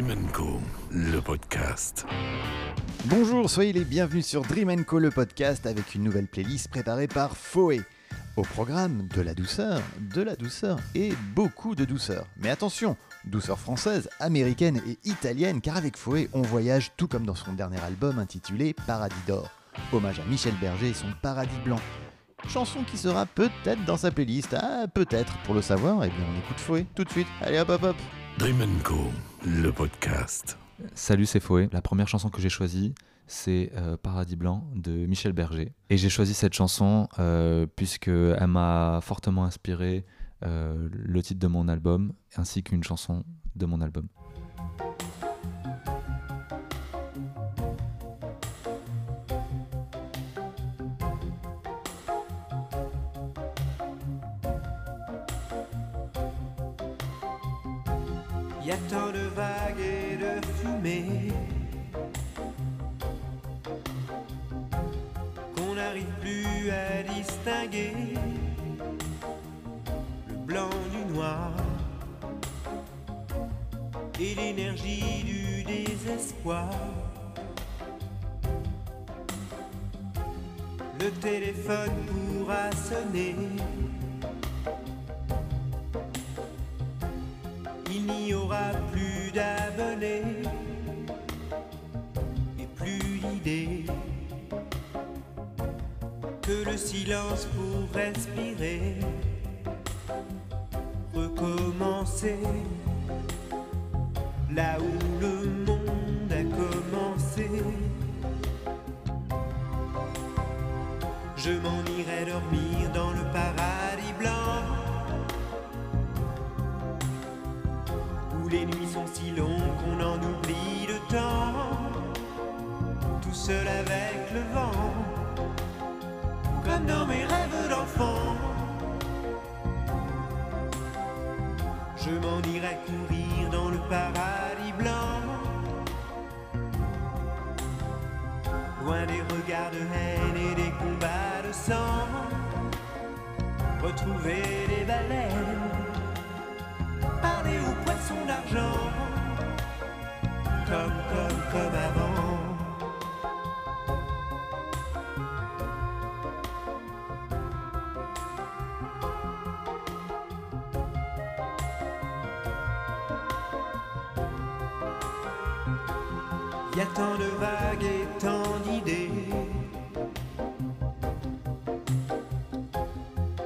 Dream Co, le podcast. Bonjour, soyez les bienvenus sur Dream Co, le podcast, avec une nouvelle playlist préparée par Foé. Au programme, de la douceur, de la douceur et beaucoup de douceur. Mais attention, douceur française, américaine et italienne, car avec Foé, on voyage tout comme dans son dernier album intitulé Paradis d'or. Hommage à Michel Berger et son Paradis blanc. Chanson qui sera peut-être dans sa playlist. Ah, peut-être. Pour le savoir, eh bien, on écoute Foé tout de suite. Allez, hop, hop, hop. Dream Co, le podcast. Salut, c'est Foé. La première chanson que j'ai choisie, c'est euh, Paradis Blanc de Michel Berger. Et j'ai choisi cette chanson euh, puisqu'elle m'a fortement inspiré euh, le titre de mon album ainsi qu'une chanson de mon album. Y a tant de vagues et de fumée qu'on n'arrive plus à distinguer le blanc du noir et l'énergie du désespoir. Le téléphone pourra sonner. N'y aura plus d'abonnés et plus d'idées que le silence pour respirer, recommencer là où le monde a commencé. Je m'en irai dormir dans le si longues qu'on en oublie le temps, tout seul avec le vent, comme dans mes rêves d'enfant. Je m'en irai courir dans le paradis blanc, loin des regards de haine et des combats de sang, retrouver les baleines parler aux poissons d'argent, comme, comme, comme avant. Y a tant de vagues et tant d'idées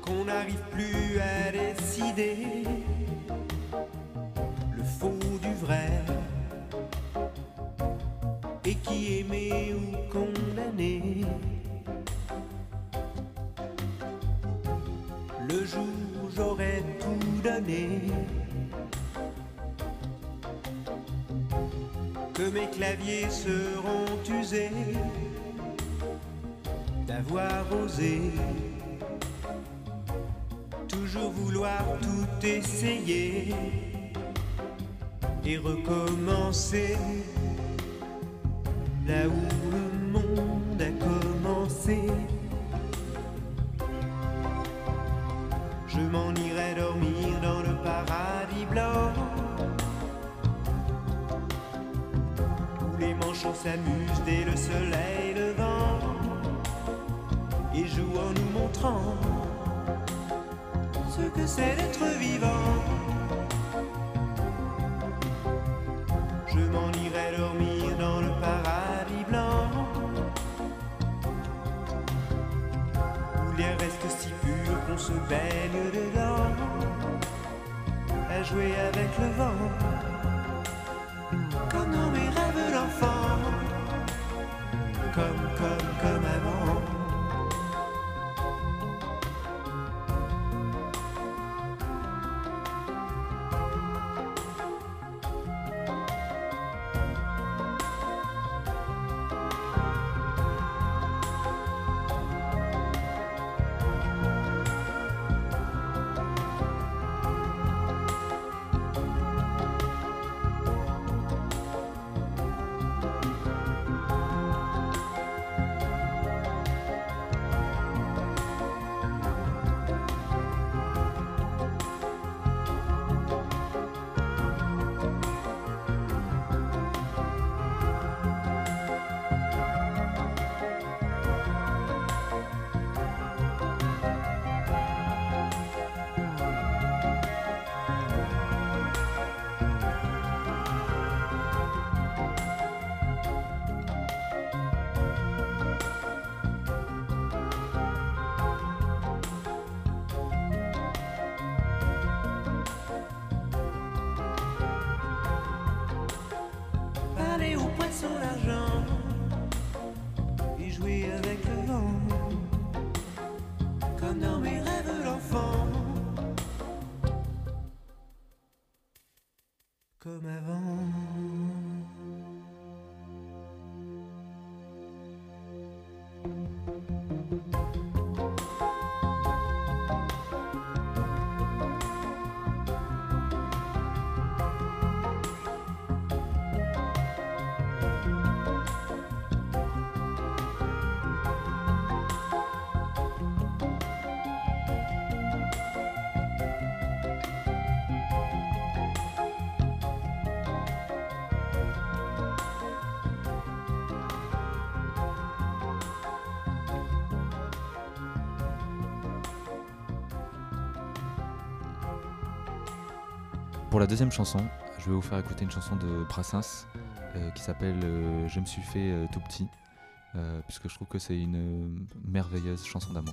qu'on n'arrive plus à décider j'aurais tout donné, que mes claviers seront usés d'avoir osé toujours vouloir tout essayer et recommencer là où où les manchots s'amusent dès le soleil levant et jouent en nous montrant ce que c'est d'être vivant. Je m'en irai dormir dans le paradis blanc Où l'air reste si pur qu'on se baigne Jouer avec le vent. Comme dans mes rêves d'enfant Comme, comme, comme son argent Pour la deuxième chanson, je vais vous faire écouter une chanson de Brassens euh, qui s'appelle euh, Je me suis fait euh, tout petit, puisque je trouve que c'est une merveilleuse chanson d'amour.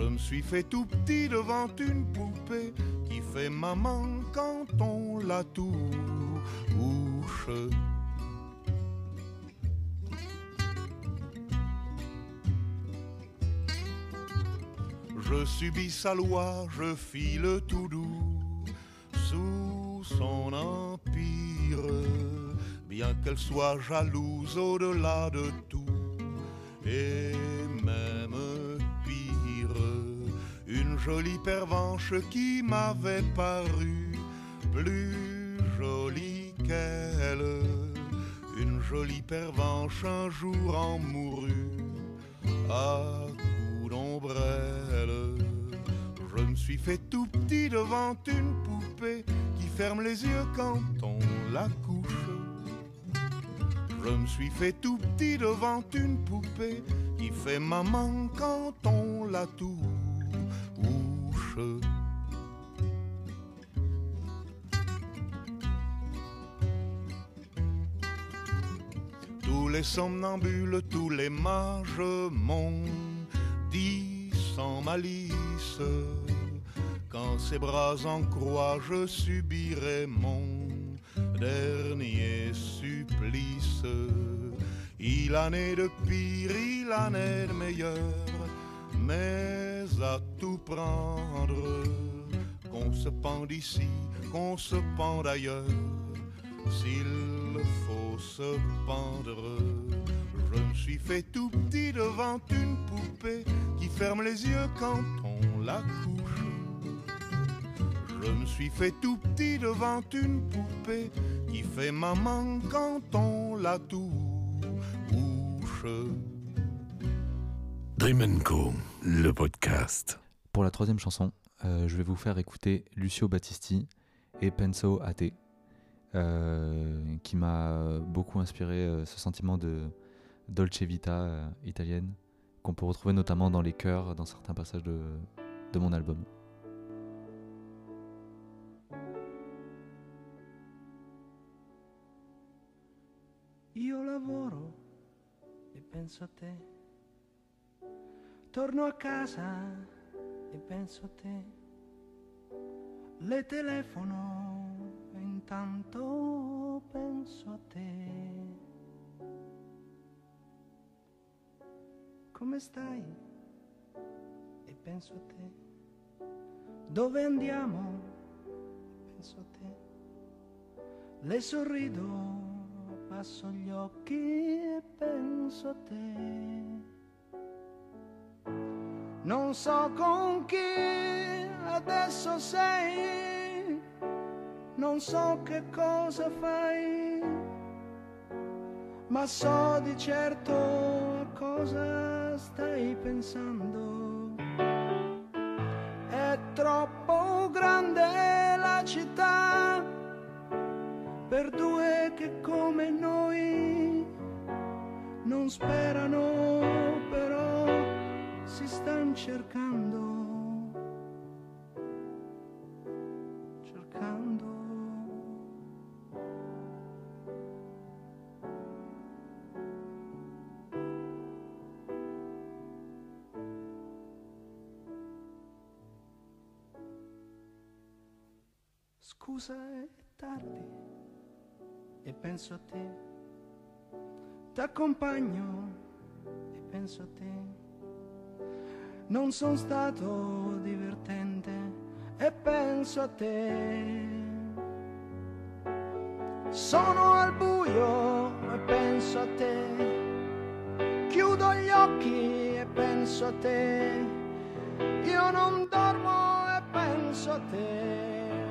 Je me suis fait tout petit devant une poupée qui fait maman quand on la touche. Je subis sa loi, je file tout doux sous son empire, bien qu'elle soit jalouse au-delà de tout, jolie pervenche qui m'avait paru plus jolie qu'elle, une jolie pervenche un jour en mourut à coups d'ombrelle. Je me suis fait tout petit devant une poupée qui ferme les yeux quand on la couche. Je me suis fait tout petit devant une poupée qui fait maman quand on la touche. Tous les somnambules, tous les mages m'ont dit sans malice quand ses bras en croix je subirai mon dernier supplice. Il en est de pire, il en est de meilleur, mais à tout prendre, qu'on se pende ici, qu'on se pende ailleurs, s'il faut se pendre. Je me suis fait tout petit devant une poupée qui ferme les yeux quand on la couche. Je me suis fait tout petit devant une poupée qui fait maman quand on la touche. Dream Co, le podcast. Pour la troisième chanson, euh, je vais vous faire écouter Lucio Battisti et Penso a te, euh, qui m'a beaucoup inspiré euh, ce sentiment de Dolce Vita euh, italienne, qu'on peut retrouver notamment dans les chœurs, dans certains passages de, de mon album. Io lavoro e penso a te. Torno a casa e penso a te. Le telefono e intanto penso a te. Come stai? E penso a te. Dove andiamo? Penso a te. Le sorrido, passo gli occhi e penso a te. Non so con chi adesso sei, non so che cosa fai, ma so di certo a cosa stai pensando. È troppo grande la città per due che come noi non sperano si stanno cercando cercando Scusa è tardi e penso a te. T'accompagno e penso a te. Non sono stato divertente e penso a te. Sono al buio e penso a te. Chiudo gli occhi e penso a te. Io non dormo e penso a te.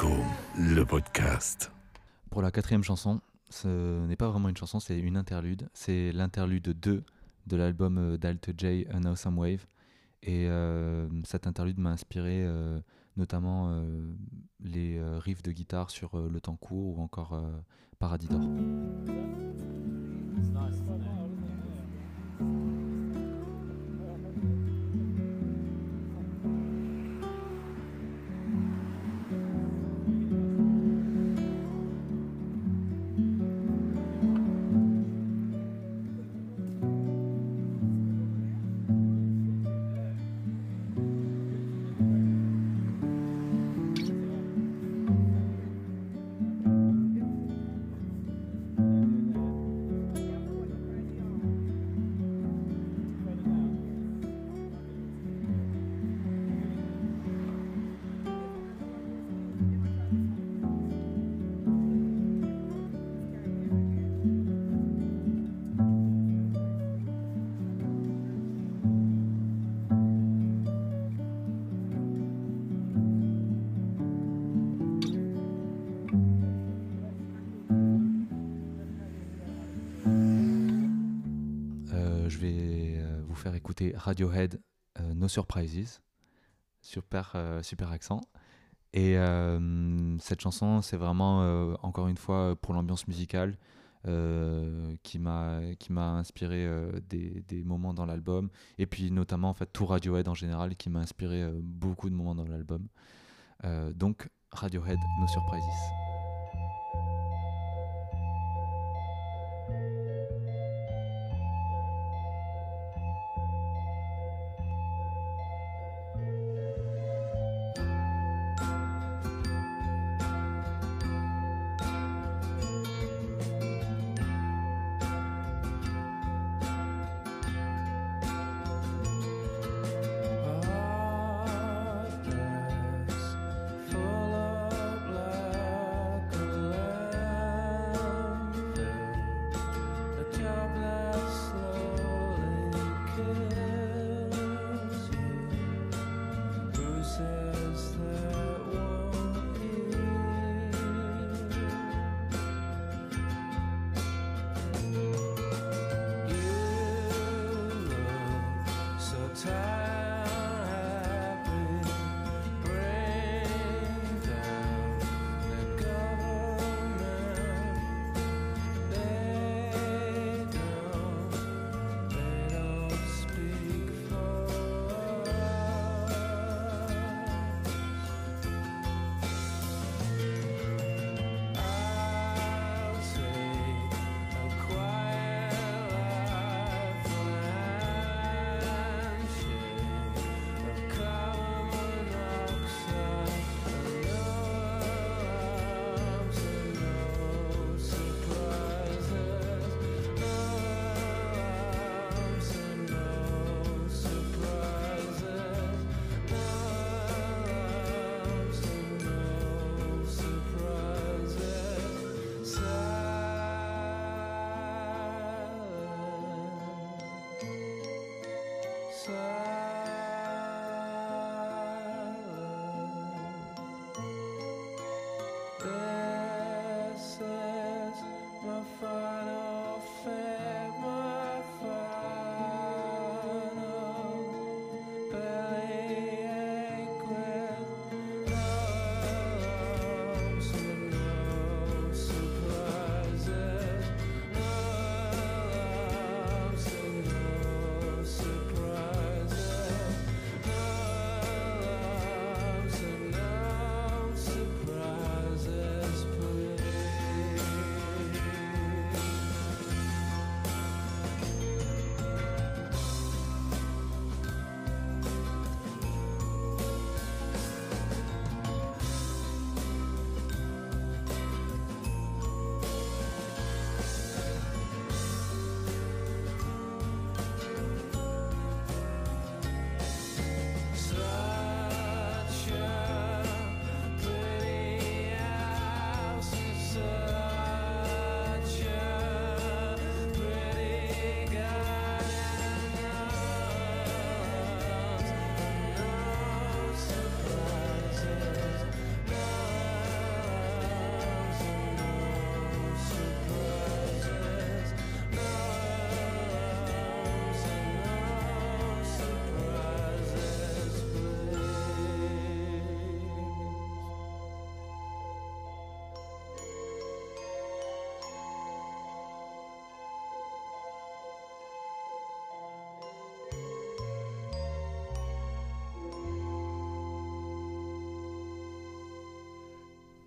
Le podcast. Pour la quatrième chanson, ce n'est pas vraiment une chanson, c'est une interlude. C'est l'interlude 2 de l'album euh, d'Alt J, An Awesome Wave. Et euh, cette interlude m'a inspiré euh, notamment euh, les euh, riffs de guitare sur euh, Le Temps Court ou encore euh, Paradis d'Or. Radiohead euh, No Surprises. Super, euh, super accent. Et euh, cette chanson, c'est vraiment, encore une fois, pour l'ambiance musicale, qui m'a inspiré des, des moments dans l'album. Et puis notamment, en fait, tout Radiohead en général, qui m'a inspiré beaucoup de moments dans l'album. Donc, Radiohead No Surprises.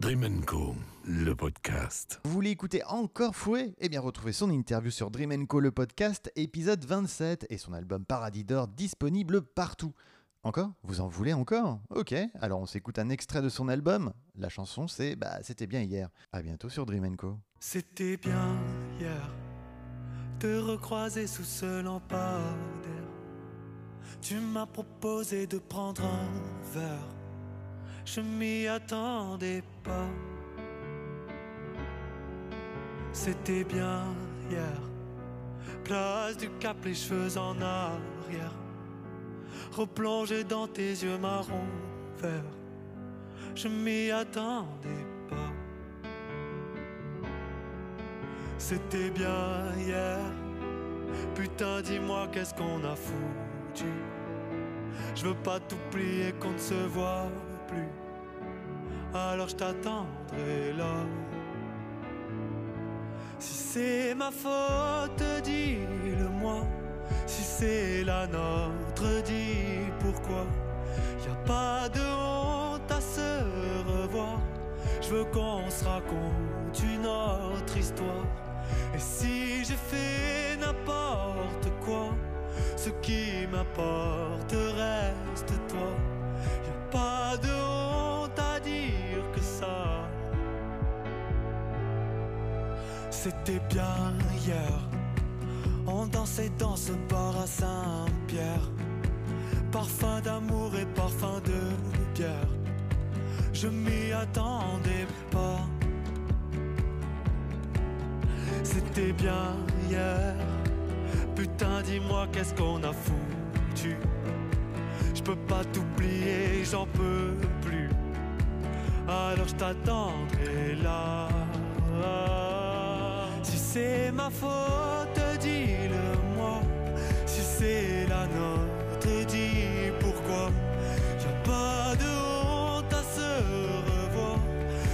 Dream Co, le podcast. Vous voulez écouter encore Fouet? Eh bien, retrouvez son interview sur Dream Co, le podcast, épisode 27, et son album Paradis d'Or disponible partout. Encore? Vous en voulez encore? Ok, alors on s'écoute un extrait de son album. La chanson, c'est Bah, c'était bien hier. À bientôt sur Dream Co. C'était bien hier te recroiser sous ce lampadaire. Tu m'as proposé de prendre un verre. Je m'y attendais C'était bien hier. Place du cap, les cheveux en arrière. Replongé dans tes yeux marron vert. Je m'y attendais pas. C'était bien hier, Putain, dis-moi qu'est-ce qu'on a foutu? Je veux pas t'oublier qu'on ne se voit plus. Alors je t'attendrai là. Si c'est ma faute, dis-le-moi. Si c'est la nôtre, dis pourquoi. Y a pas de honte à se revoir. Je veux qu'on se raconte une autre histoire. Et si j'ai fait n'importe quoi, ce qui m'apporte reste toi. C'était bien hier. On dansait dans ce bar à Saint-Pierre. Parfum d'amour et parfum de bière. Je m'y attendais pas. C'était bien hier. Putain, dis-moi qu'est-ce qu'on a foutu? Je peux pas t'oublier, j'en peux plus. Alors je t'attendrai là. C'est ma faute, dis-le-moi. Si c'est la nôtre, dis pourquoi. Y a pas de honte à se revoir.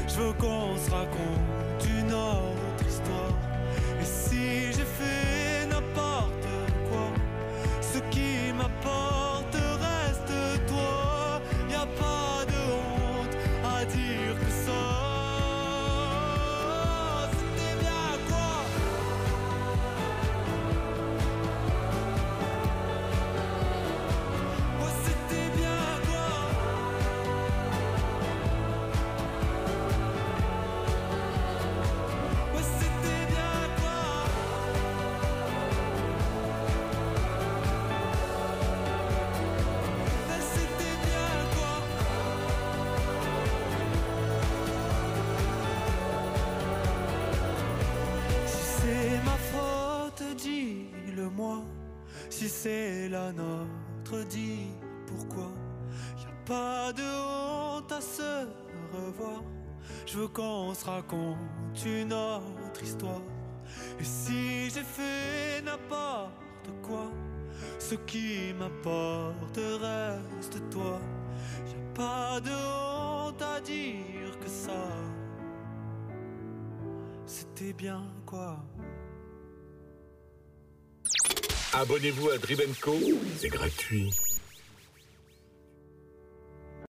Je veux qu'on se raconte dis-le-moi. Si c'est la nôtre, dis pourquoi. Y a pas de honte à se revoir. Je veux qu'on se raconte une autre histoire. Et si j'ai fait n'importe quoi, ce qui m'apporte reste toi. Y a pas de honte à dire que ça. C'était bien quoi. Abonnez-vous à Dribenco, c'est gratuit.